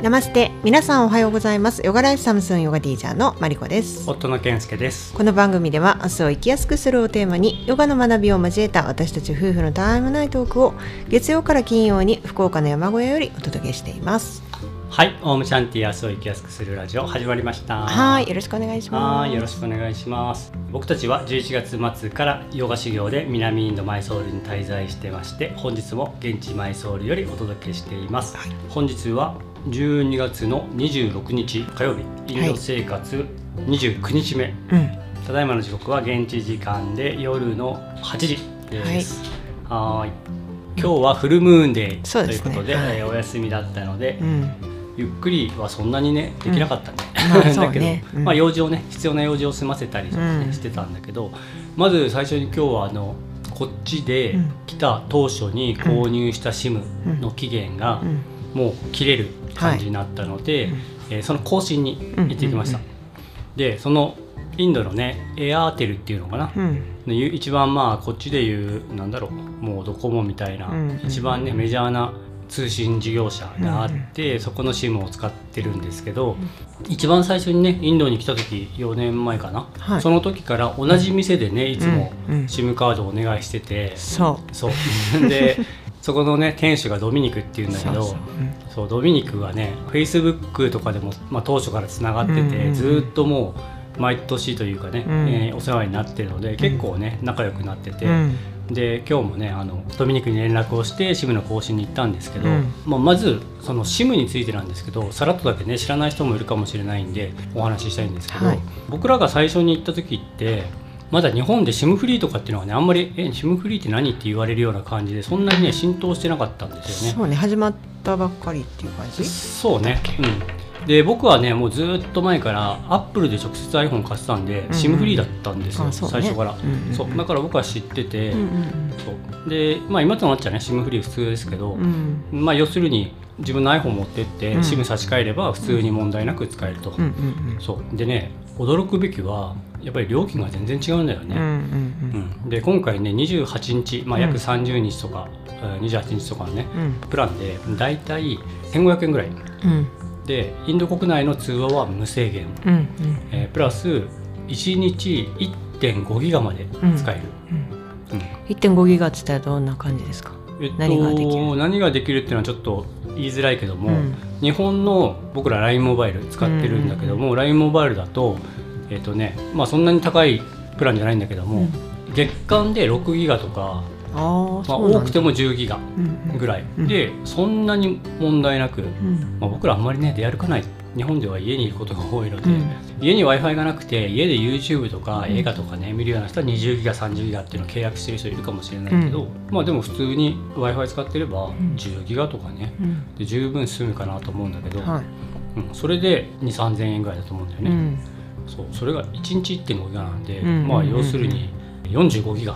ナマステ。皆さんおはようございます。ヨガライフサムスンヨガティーチャーのマリコです。夫の健介です。この番組では明日を生きやすくするをテーマにヨガの学びを交えた私たち夫婦のたわいもないトークを月曜から金曜に福岡の山小屋よりお届けしています。はいオウムシャンティ明日を生きやすくするラジオ始まりました。はいよろしくお願いします。はいよろしくお願いします。僕たちは11月末からヨガ修行で南インドマイソールに滞在してまして本日も現地マイソールよりお届けしています、はい。本日は12月の26日火曜日インド生活29日目、うん。ただいまの時刻は現地時間で夜の8時です。はーい。今日はフルムーンデーということで、はい。えーお休みだったので、うん。ゆっくりはそんなにねできなかったね。う だけど、ねうん。まあ用事をね必要な用事を済ませたりとかね、うん。してたんだけど、まず最初に今日はあのこっちでうん。来た当初に購入した SIM の期限がうん。もう切れる感じになったので、うんえーその更新に行ってきました。うんでそのインドのねエアーテルっていうのかな、うん。一番まあこっちでいうなんだろうもうドコモみたいな、うん一番ねメジャーな通信事業者があって、そこの SIM を使ってるんですけど、一番最初にねインドに来た時4年前かな、はい。その時から同じ店でねいつもうんうん SIM カードをお願いしてて、そそう。で そこのね店主がドミニクっていうんだけどそうドミニクはね Facebook とかでも、まあ、当初からつながってて、うんうんうん。ずーっともう毎年というかね、うん。えーお世話になってるので結構ね仲良くなってて、ううん。で今日もねあのドミニクに連絡をして SIM の更新に行ったんですけど、うん。まあ、まずその SIM についてなんですけどさらっとだけね知らない人もいるかもしれないんでお話ししたいんですけど、はい。僕らが最初に行った時ってまだ日本で SIM フリーとかっていうのはねあんまり「え SIM フリーって何?」って言われるような感じでそんなにね浸透してなかったんですよね。そうね始まったばっかりっていう感じ？そうね、うん、で僕はねもうずーっと前からアップルで直接 iPhone 買ってたんで、うん SIM フリーだったんですよ、ね。最初から、うんうんそう。だから僕は知ってて、うんうんそう。で、まあ、今となっちゃね SIM フリー普通ですけど、うん。うんまあ、要するに自分の iPhone 持ってって、うん。SIM 差し替えれば普通に問題なく使えると、うんうん。そう。でね驚くべきはやっぱり料金が全然違うんだようんうんうね、ん。うん。で今回ね28日、まあ、うん。約30日とか、えー28日とかのねうん。プランでだいたい1500円ぐらい。うん。でインド国内の通話は無制限、うんうん。えープラス1日1.5ギガまで使える、うん。うん。1.5ギガって言ったらどんな感じですか？えっと、何ができる？何ができるっていうのはちょっと言いづらいけども、うん。日本の僕ら LINE モバイル使ってるんだけども、LINE モバイルだとえっとねまあそんなに高いプランじゃないんだけども、うん。月間で6ギガとか、ああまあ、多くても10ギガうんうんぐらい、うん。でそんなに問題なく、うん。まあ、僕らあんまりね出歩かない日本では家にいることが多いので、うん。家に w i f i がなくて家で YouTube とかうん。映画とかね、見るような人は20ギガ30ギガっていうのを契約してる人いるかもしれないけど、まあでも普通に w i f i 使ってればん。10ギガとかね、うん。で十分済むかなと思うんだけど、はい。うん、それで2 3 0 0 0円ぐらいだと思うんだよね、うん。そう。それが1日1.5ギガなんで、うんまあ要するに45ギガ、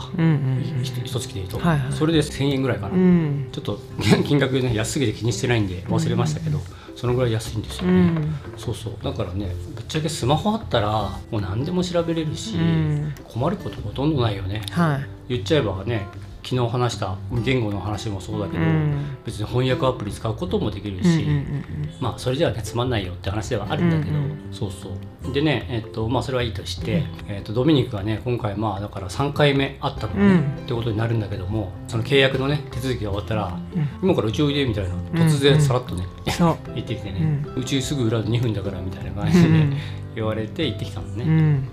一月でいいと、はいはい。それで1000円ぐらいかな、うん。ちょっと 金額ね安すぎて気にしてないんで忘れましたけど、そのぐらい安いんですよね、うん。そうそう。だからねぶっちゃけスマホあったらもう何でも調べれるし、うん。困ることほとんどないよね。はい。言っちゃえばね昨日話した言語の話もそうだけど、うん。別に翻訳アプリ使うこともできるうんし、うんまあそれじゃあねつまんないよって話ではあるんだけど、うんうんそうそう。でねえっとまあそれはいいとして、えっとドミニクがね今回まあだから3回目会ったのね、うん。ってことになるんだけどもその契約のね手続きが終わったら、うん。今からうちおいでみたいなうん突然さらっとね、そう言ってきてね、うちすぐ裏で2分だからみたいな感じで、うん。言われて行ってきたのね、うん。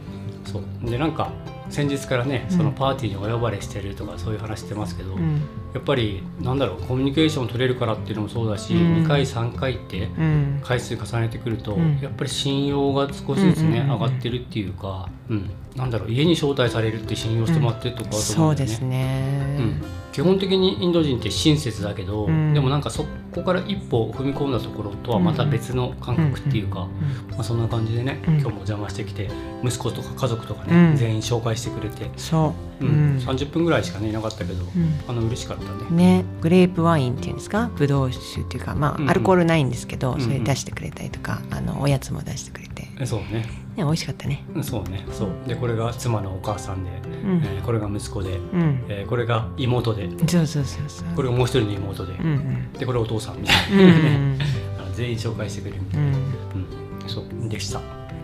そう。でなんか先日からねそのパーティーにお呼ばれしてるとかそういう話してますけど、うん。やっぱりなんだろうコミュニケーション取れるからっていうのもそうだし、うん。2回3回ってうん。回数重ねてくると、うん。やっぱり信用が少しずつね、上がってるっていうか、うん、なんだろう家に招待されるって信用してもらってるとこあるとそうです思うん。だよね。ね。うん、基本的にインド人って親切だけど、うん。でもなんかそこから一歩踏み込んだところとはまた別の感覚っていうか、まあ、そんな感じでね、うん。今日もお邪魔してきて息子とか家族とかね、うん。全員紹介してくれて、そう。うん。うん。30分ぐらいしかねいなかったけど、うん。あの嬉しかったね。ね。グレープワインっていうんですか？ブドウ酒っていうかまあアルコールないんですけど、それ出してくれたりとかあのおやつも出してくれて、そうね美味しかったね。うんそうね。そう。でこれが妻のお母さんで、うん。えーこれが息子で、うん。えーこれが妹で。そうそうそうそう。これがもう一人の妹で、うんうん。でこれお父さんみたいうん な、全員紹介してくれるみたいな、うん。うん。そう。でした。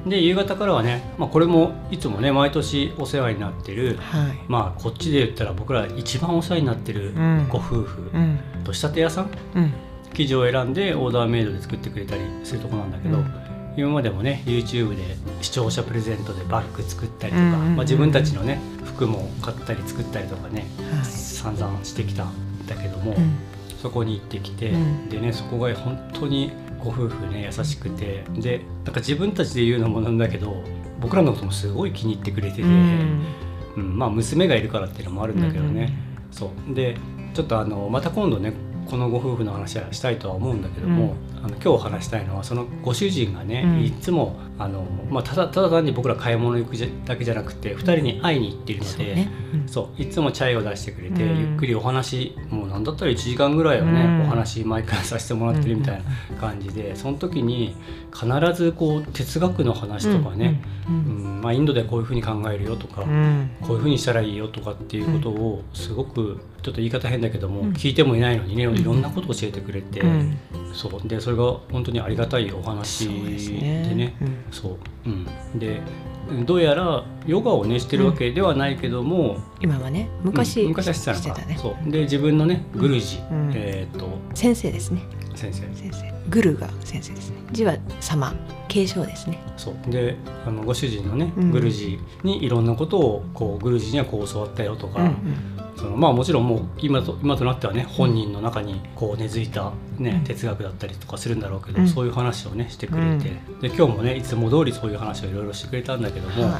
で夕方からはね、まあ、これもいつもね毎年お世話になってるはい。まあこっちで言ったら僕ら一番お世話になってるうん。ご夫婦、うん。と仕立て屋さんうん。生地を選んでオーダーメイドで作ってくれたりするとこなんだけど、うん今までもね YouTube で視聴者プレゼントでバッグ作ったりとか、まあ、自分たちのね服も買ったり作ったりとかねはい。散々してきたんだけども、うん。そこに行ってきて、うん。でねそこが本当にご夫婦ね優しくてでなんか自分たちで言うのもなんだけど僕らのこともすごい気に入ってくれてて、うん。うんまあ娘がいるからっていうのもあるんだけどね、そう。でちょっとあのまた今度ねこのご夫婦の話はしたいとは思うんだけども、あの今日話したいのはそのご主人がね、うん。いつもあの、まあ、ただただ単に僕ら買い物行くじゃだけじゃなくて2人に会いに行っているので、そうね。うん。そういつもチャイを出してくれて、うん。ゆっくりお話もう何だったら1時間ぐらいはね、うん。お話毎回させてもらってるみたいな感じでその時に必ずこう哲学の話とかね、ううん。ん。まあ、インドではこういうふうに考えるよとか、うん。こういうふうにしたらいいよとかっていうことをすごくちょっと言い方変だけども、うん。聞いてもいないのにねん。いろんなことを教えてくれて、うん。そう。でそれが本当にありがたいお話でねそう、うん、でどうやらヨガをねしてるわけではないけども、今はね昔,、うん昔はしてたのか。ね。そう。で自分のねグルジ、うん。えっ、と先生ですね。先生。先生。グルが先生ですね。字は様継承ですね。そう。であのご主人のね、うん。グルジにいろんなことをこうグルジにはこう教わったよとか、うんそのまあもちろんもう今と今となってはね本人の中にこう根付いた、ねうん。哲学だったりとかするんだろうけど、うん。そういう話をねしてくれて、で今日もねいつも通りそういう話をいろいろしてくれたんだけども、はい。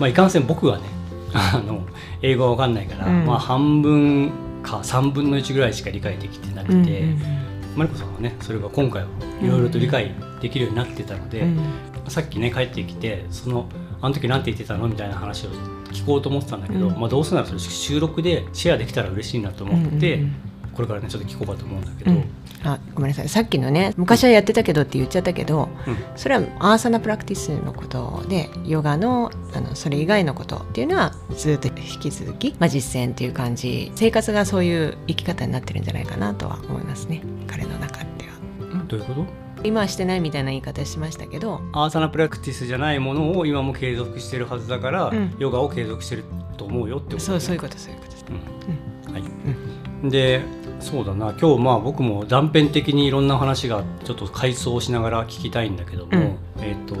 まあ、いかんせん僕はね あの英語は分かんないから、うん。まあ、半分か3分の1ぐらいしか理解できてなくて、うんうんマリコさんはねそれが今回はいろいろと理解できるようになってたので、うん。さっきね帰ってきてそのあの時なんて言ってたの？みたいな話を聞こうと思ってたんだけど、うん。まあ、どうせならそれ収録でシェアできたら嬉しいなと思って、うんうんうん。これからねちょっと聞こうかと思うんだけど、うん。あごめんなさい。さっきのね昔はやってたけどって言っちゃったけどうん。それはアーサナプラクティスのことでヨガのあのそれ以外のことっていうのはずっと引き続き、まあ、実践っていう感じ生活がそういう生き方になってるんじゃないかなとは思いますね。彼の中では。どういうこと？今はしてないみたいな言い方しましたけどアーサナプラクティスじゃないものを今も継続してるはずだから、うん。ヨガを継続してると思うよってことそうそういうことそういうことです、うん。はい、でそうだな。今日まあ僕も断片的にいろんな話がちょっと回想しながら聞きたいんだけども、うん。えっと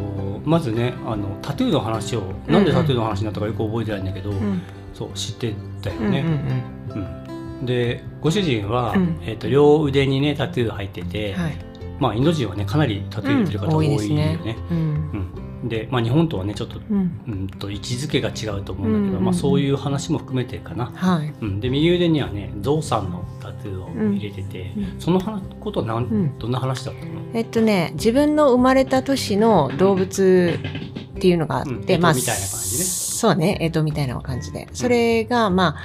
まずねあのタトゥーの話をなんでタトゥーの話になったかよく覚えてないんだけど、うん。そう知ってたようんうんね。うん。でご主人は、うん。えっと両腕にねタトゥー入ってて、うんはいまあインド人はねかなりタトゥー入れてる方うん多いよね。で、まあ、日本とはねちょっと,、うん。うん、と位置づけが違うと思うんだけど、まあ、そういう話も含めてかな。はい。うん、で右腕にはねゾウさんのタトゥーを入れてて、うん。その話ことはなん、ん。どんな話だったの？えっとね自分の生まれた年の動物っていうのがあって、まあみたいな感じね。そうね干支みたいな感じで。それがまあ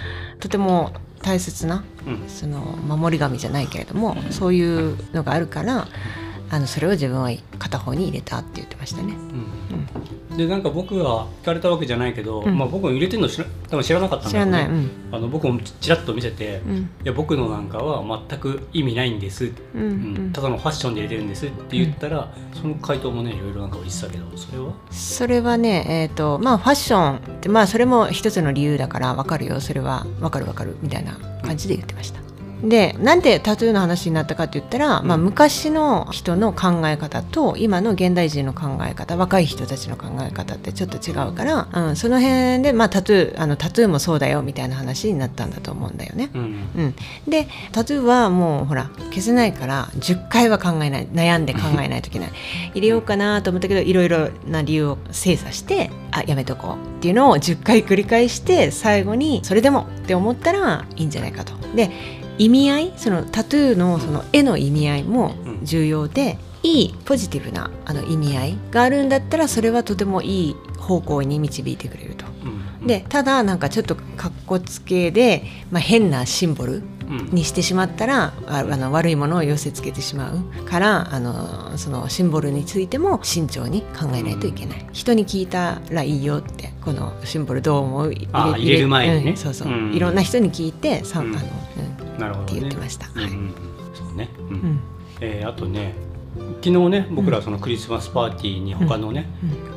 とても大切なうん。その守り神じゃないけれどもそういうのがあるからあのそれを自分は片方に入れたって言ってましたね。うん、でなんか僕が聞かれたわけじゃないけど、うん。まあ、僕も入れてるの知ら多分知らなかったん知だよね。らない、うん。あの僕もちらっと見せて、いうん。や僕のなんかは全く意味ないんです、ううん。ん。ただのファッションで入れてるんですって言ったら、その回答もねいろいろなんか言ってたけどそれは？それはねえっ、とまあファッションってまあそれも一つの理由だから分かるよ。それは分かる分かるみたいな感じで言ってました。でなんでタトゥーの話になったかって言ったら、まあ、うん。昔の人の考え方と今の現代人の考え方若い人たちの考え方ってちょっと違うから、うん、その辺で、まあ、タトゥーあのタトゥーもそうだよみたいな話になったんだと思うんだよね。うん。うん、でタトゥーはもうほら消せないから10回は考えない悩んで考えないといけない。入れようかなと思ったけどいろいろな理由を精査してあやめとこうっていうのを10回繰り返して最後にそれでもって思ったらいいんじゃないかと。で意味合いそのタトゥーのその絵の意味合いも重要で、いいポジティブなあの意味合いがあるんだったらそれはとてもいい方向に導いてくれると。うん。でただなんかちょっとかっこつけで、まあ、変なシンボルうん。にしてしまったらああの悪いものを寄せつけてしまうからあのそのシンボルについても慎重に考えないといけない、人に聞いたらいいよってこのシンボルどう思う？入あ入れる前にね。うんそうそう、うん。いろんな人に聞いてさ、うん。あのって言ってました。はい。うんそうね、うん。うん。えーあとね昨日ね僕らそのクリスマスパーティーに他のね、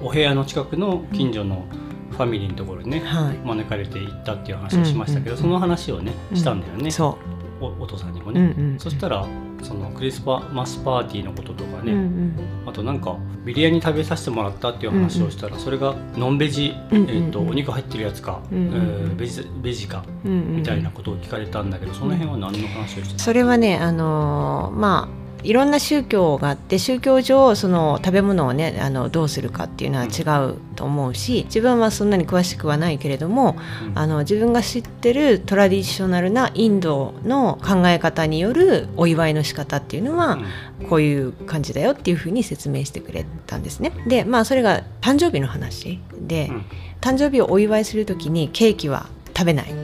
お部屋の近くの近所のファミリーのところにね、はい。招かれて行ったっていう話をしましたけど、うんその話をねしたんだよね、そおお父さんにもう、ね、うんうん、そしたらそのクリスマスパーティーのこととかね、うんうん。あとなんかビリヤニ食べさせてもらったっていう話をしたら、それがノンベジ、うんうんうん。えー、とお肉入ってるやつか、うんうんうん。えーベジベジかうんうんみたいなことを聞かれたんだけど、その辺は何の話をしてたそれはねあのーまあいろんな宗教があって宗教上その食べ物をねあのどうするかっていうのは違うと思うし自分はそんなに詳しくはないけれどもうん。あの自分が知ってるトラディショナルなインドの考え方によるお祝いの仕方っていうのはこういう感じだよっていうふうに説明してくれたんですね。でまあそれが誕生日の話で、うん。誕生日をお祝いする時にケーキは食べない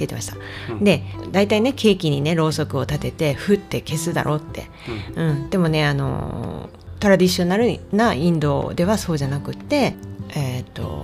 言ってました。うん。で大体ねケーキにねろうそくを立ててふって消すだろうって、うん。うん、でもねあのトラディショナルなインドではそうじゃなくってえっ、と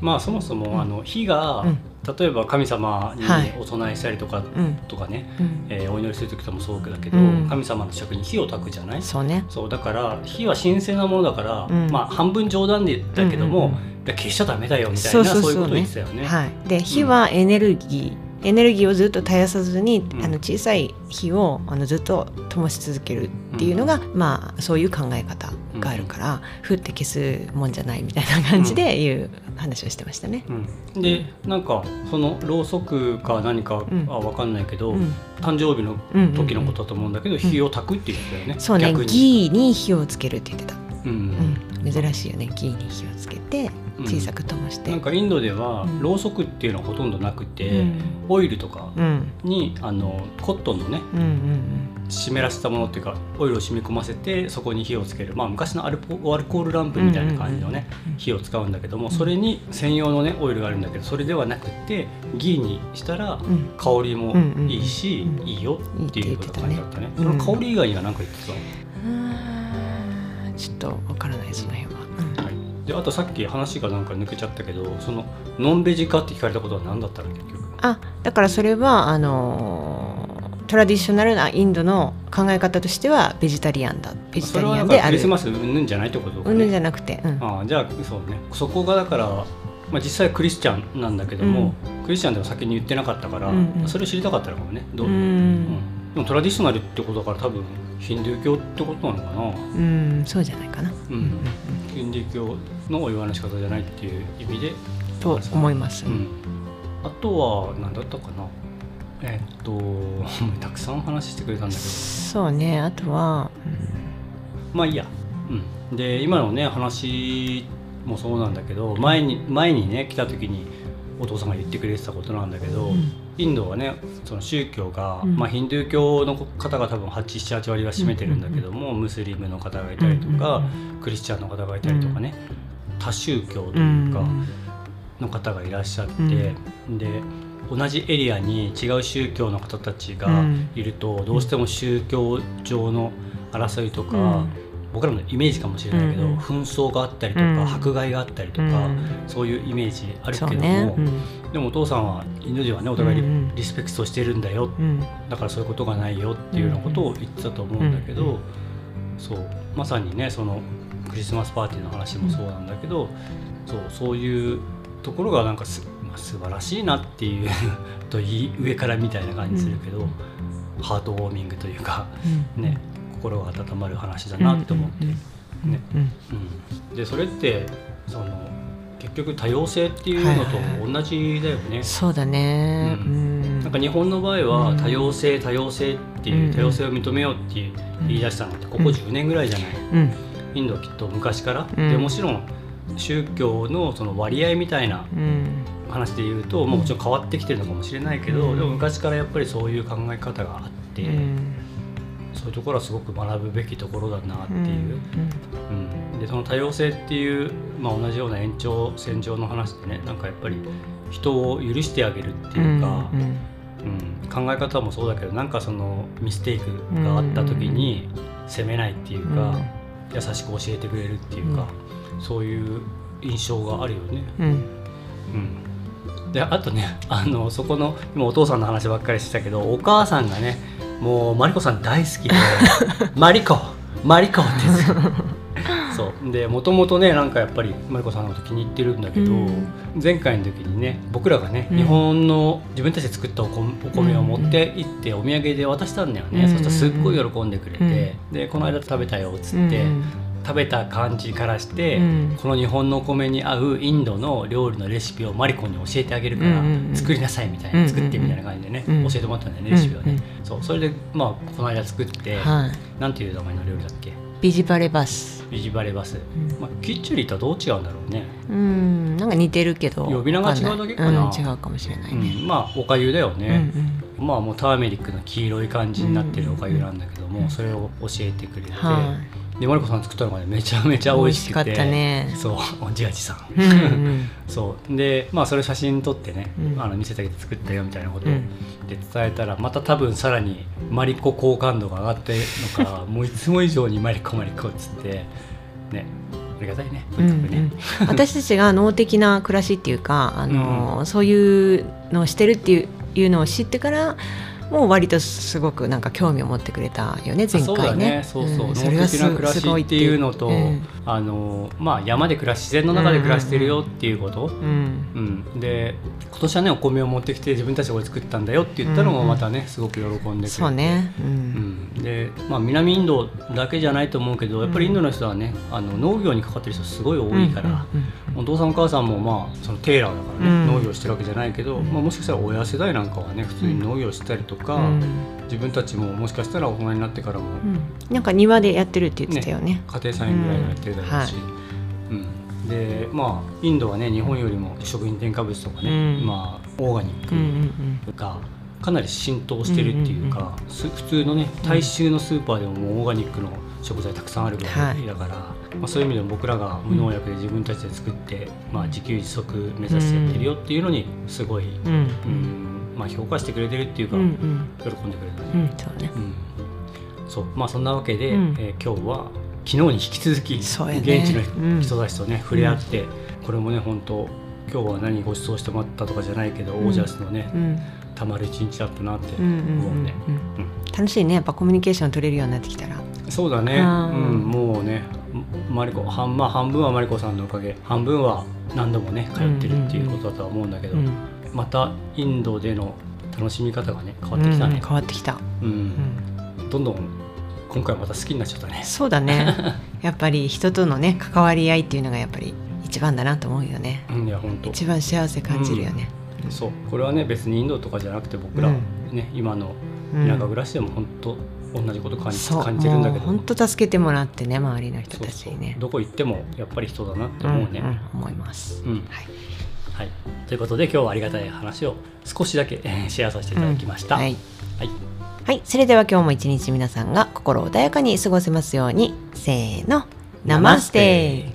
まあそもそもあの火が、うん。例えば神様にはい。お供えしたりとか、うん。とかね、うん、えーお祈りする時ともそうだけど、うん。神様の尺に火を焚くじゃない？そうね。そうだから火は神聖なものだから、うん。まあ半分冗談でだけども、消しちゃダメだよみたいなそういうことを言ってたよね。はい、で火はエネルギー、エネルギーをずっと絶やさずに、うん。あの小さい火をあのずっと灯し続けるっていうのが、まあそういう考え方があるから、ふって消すもんじゃないみたいな感じでいう話をしてましたね。うん、でなんかそのろうそくか何かはうん。分かんないけど、うん。誕生日のうんうんうん。時のことだと思うんだけど、火を焚くって言ってたよね。そうね逆に。ギーに火をつけるって言ってた、うん。うん、珍しいよね。ギーに火をつけてうん。小さく灯して、なんかインドでは、うん。ろうそくっていうのはほとんどなくて、うん。オイルとかうん。にあのコットンのねうんうん湿らせたものっていうかオイルを染み込ませてそこに火をつける、まあ、昔のアルコアルコールランプみたいな感じのね、うん火を使うんだけどもそれに専用のねオイルがあるんだけどそれではなくてギーにしたら香りもいいし、いいよっていうこと感じだったね。その香り以外には何か言ってたの、うーんちょっとわからないその辺は、うんはい、であとさっき話がなんか抜けちゃったけどそのノンベジかって聞かれたことは何だったの結局？あだからそれはあのートラディショナルなインドの考え方としてはベジタリアンだベジタリアンである。クリスマスうんぬんじゃないってことかうんぬんじね。ゃなくて、うん。ああじゃあそうね。そこがだから、まあ、実際クリスチャンなんだけども、クリスチャンでは先に言ってなかったから、うんうん。それを知りたかったのかもねどう、うん。うん。でもトラディショナルってことだから多分ヒンドゥー教ってことなのかな、うんそうじゃないかな、うん。うんうんヒンドゥー教のお祝いの仕方じゃないっていう意味で、と思います、うん、あとは何だったかなえっとたくさん話してくれたんだけど。そうねあとは、まあいいや、うん、で今のね話もそうなんだけど前に前にね来た時にお父さんが言ってくれてたことなんだけど、うん。インドはねその宗教が、うん。まあ、ヒンドゥー教の方が多分878割は占めてるんだけども、ムスリムの方がいたりとか、クリスチャンの方がいたりとかね、多宗教というか、の方がいらっしゃって、で同じエリアに違う宗教の方たちがいると、どうしても宗教上の争いとか、うん。僕らのイメージかもしれないけど、うん紛争があったりとか、うん。迫害があったりとか、うん。そういうイメージあるけそども、でもお父さんはインド人はねお互いリ,、スペクトしてるんだよ。うん。だからそういうことがないよっていうようなことを言ってたと思うんだけど、うん。そう。まさにねそのクリスマスパーティーの話もそうなんだけど、そうそういうところがなんかす、まあ、素晴らしいなっていう といい上からみたいな感じするけど、ハートウォーミングというか、うん。ね、心が温まる話だなって思って。うん。ね。うん。うん、でそれってその結局多様性っていうのと同じだよね。そうだね、ううん。なんか日本の場合はうん。多様性多様性っていううん。多様性を認めようっていう言い出したのってここ10年ぐらいじゃない、うん。インドはきっと昔から、うん。でもちろん宗教のその割合みたいなうん話で言うと、まあもちろん変わってきてるのかもしれないけど、うん。でも昔からやっぱりそういう考え方があって、うん。そういうところはすごく学ぶべきところだなっていう。うん。うん、でその多様性っていう、まあ、同じような延長線上の話でねなんかやっぱり人を許してあげるっていうか、うん。うん。考え方もそうだけどなんかそのミステイクがあった時に責めないっていうか、優しく教えてくれるっていうか、そういう印象があるよね。うん。うん、であとねあのそこの今お父さんの話ばっかりしてたけどお母さんがねもうマリコさん大好きで マリコマリコですよ。そう。でもともとねなんかやっぱりマリコさんのこと気に入ってるんだけど、うん。前回の時にね僕らがね、うん。日本の自分たちで作ったお米を持って行ってお土産で渡したんだよね、うんそしたらすっごい喜んでくれて、でこの間食べたよっつって、うん食べた感じからして、うん。この日本のお米に合うインドの料理のレシピをマリコに教えてあげるから、うんうんうん。作りなさいみたいな、うんうんうん。作ってみたいな感じでね、うん教えてもらったんだよねレシピをね、うんうんそうそれでまあこの間作って、はい。なんていう名前の料理だっけ？ビジバレバス。ビジバレバス、ん。まあ、キッチュリーとはどう違うんだろうね、うん。なんか似てるけど呼び名が違うだけかな。うん、違うかもしれないうね、ん、まあおかゆだようんね、まあもうターメリックの黄色い感じになってるおかゆなんだけども、うんそれを教えてくれて、はでマリコさん作ったのがねめちゃめちいゃ美味しくて。かったね。そう自画自賛うんうん。そう。でまあそれ写真撮ってね、うん。あの見せてあげて作ったよみたいなことで伝えたらまた多分さらにマリコ好感度が上がってるのか もういつも以上にマリコマリコっつってねありがたいねとうんうん。私たちが脳的な暮らしっていうかあの、そういうのをしてるっていういうのを知ってからもう割とすごくなんか興味を持ってくれたよね前そうだ回ね。ね。そうそう、ん。脳的な暮らしっていうのと、う。んあのまあ山で暮らし自然の中で暮らしてるよっていうこと、うん。うん。で今年はねお米を持ってきて自分たちでこれ作ったんだよって言ったのもまたね、すごく喜んでくれて。そうね、ううん。ん、で、まあ、南インドだけじゃないと思うけどやっぱりインドの人はねあの農業にかかってる人すごい多いから、うんお父さんお母さんもまあそのテーラーだからね、うん。農業してるわけじゃないけど、まあ、もしかしたら親世代なんかはね普通に農業してたりとか、うん。自分たちももしかしたら大人になってからもうん。なんか庭でやってるって言ってたよね。家庭菜園ぐらいはやってるだろうし、うん。でまあインドはね日本よりも食品添加物とかね、うん。まあ、オーガニック、がかなり浸透してるっていうか、す普通のね大衆のスーパーでももうオーガニックの食材たくさんあるぐらいだから、まあ、そういう意味でも僕らが無農薬で自分たちで作って、まあ、自給自足目指してやってるよっていうのにすごい、うんまあ、評価してくれてるっていうか、喜んでくれるね。うんそうね。うん。そう。まあそんなわけで、うんえー今日は昨日に引き続き、現地うん。の人たちとね、触れ合ってこれもね本当今日は何ご馳走してもらったとかじゃないけど、うん。オージャスのねうん。たまる一日だったなって思うね。うん。楽しいね。やっぱコミュニケーション取れるようになってきたら。そうだね、ううんん、もうねマリコ半,、まあ、半分はマリコさんのおかげ半分は何度もね通ってるっていうことだとは思うんだけど、うんまたインドでの楽しみ方がね変わってきたね。うん、変わってきた。うん。うん。どんどん今回また好きになっちゃったね。そうだね。やっぱり人とのね関わり合いっていうのがやっぱり一番だなと思うよね。うんいや本当。一番幸せ感じるよね。そう。これはね別にインドとかじゃなくて僕ら、うね今のうん田舎暮らしでも本当同じこと感じ感じてるんだけど。本当助けてもらってね周りの人たちにね。どこ行ってもやっぱり人だなってうん思うね、うん思います。うん。はい。はい、ということで今日はありがたい話を少しだけえーシェアさせていただきました。うんはい。はい。はい、それでは今日も一日皆さんが心穏やかに過ごせますように。せーの。ナマステ